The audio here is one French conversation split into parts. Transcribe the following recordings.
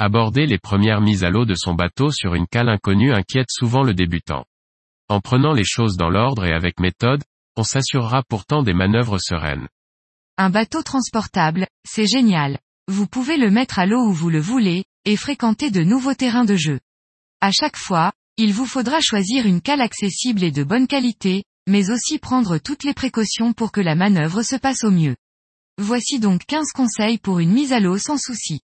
Aborder les premières mises à l'eau de son bateau sur une cale inconnue inquiète souvent le débutant. En prenant les choses dans l'ordre et avec méthode, on s'assurera pourtant des manœuvres sereines. Un bateau transportable, c'est génial. Vous pouvez le mettre à l'eau où vous le voulez, et fréquenter de nouveaux terrains de jeu. À chaque fois, il vous faudra choisir une cale accessible et de bonne qualité, mais aussi prendre toutes les précautions pour que la manœuvre se passe au mieux. Voici donc 15 conseils pour une mise à l'eau sans souci.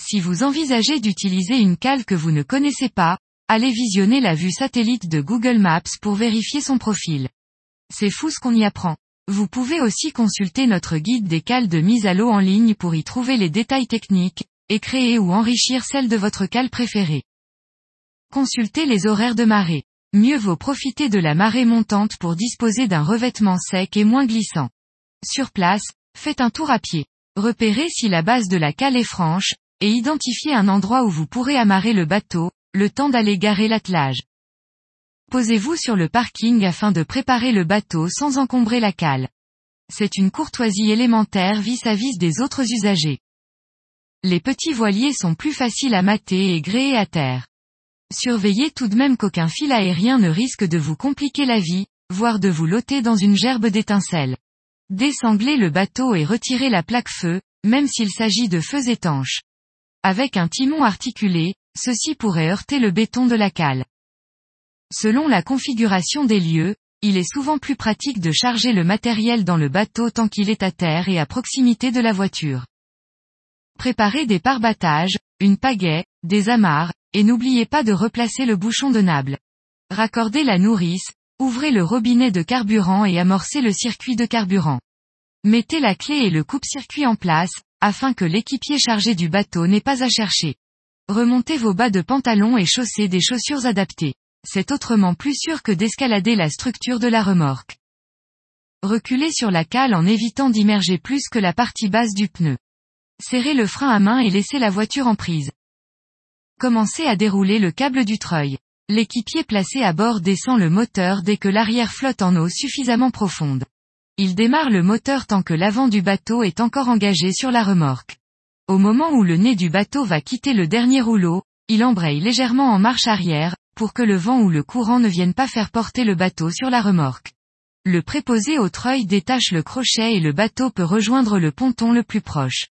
Si vous envisagez d'utiliser une cale que vous ne connaissez pas, allez visionner la vue satellite de Google Maps pour vérifier son profil. C'est fou ce qu'on y apprend. Vous pouvez aussi consulter notre guide des cales de mise à l'eau en ligne pour y trouver les détails techniques, et créer ou enrichir celle de votre cale préférée. Consultez les horaires de marée. Mieux vaut profiter de la marée montante pour disposer d'un revêtement sec et moins glissant. Sur place, faites un tour à pied. Repérez si la base de la cale est franche, et identifiez un endroit où vous pourrez amarrer le bateau, le temps d'aller garer l'attelage. Posez-vous sur le parking afin de préparer le bateau sans encombrer la cale. C'est une courtoisie élémentaire vis-à-vis -vis des autres usagers. Les petits voiliers sont plus faciles à mater et gréer à terre. Surveillez tout de même qu'aucun fil aérien ne risque de vous compliquer la vie, voire de vous loter dans une gerbe d'étincelles. Désanglez le bateau et retirez la plaque feu, même s'il s'agit de feux étanches. Avec un timon articulé, ceci pourrait heurter le béton de la cale. Selon la configuration des lieux, il est souvent plus pratique de charger le matériel dans le bateau tant qu'il est à terre et à proximité de la voiture. Préparez des parbattages, une pagaie, des amarres, et n'oubliez pas de replacer le bouchon de nable. Raccordez la nourrice, ouvrez le robinet de carburant et amorcez le circuit de carburant. Mettez la clé et le coupe-circuit en place, afin que l'équipier chargé du bateau n'ait pas à chercher. Remontez vos bas de pantalon et chaussez des chaussures adaptées. C'est autrement plus sûr que d'escalader la structure de la remorque. Reculez sur la cale en évitant d'immerger plus que la partie basse du pneu. Serrez le frein à main et laissez la voiture en prise. Commencez à dérouler le câble du treuil. L'équipier placé à bord descend le moteur dès que l'arrière flotte en eau suffisamment profonde. Il démarre le moteur tant que l'avant du bateau est encore engagé sur la remorque. Au moment où le nez du bateau va quitter le dernier rouleau, il embraye légèrement en marche arrière, pour que le vent ou le courant ne vienne pas faire porter le bateau sur la remorque. Le préposé au treuil détache le crochet et le bateau peut rejoindre le ponton le plus proche.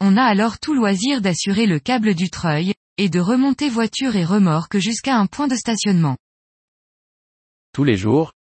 On a alors tout loisir d'assurer le câble du treuil, et de remonter voiture et remorque jusqu'à un point de stationnement. Tous les jours,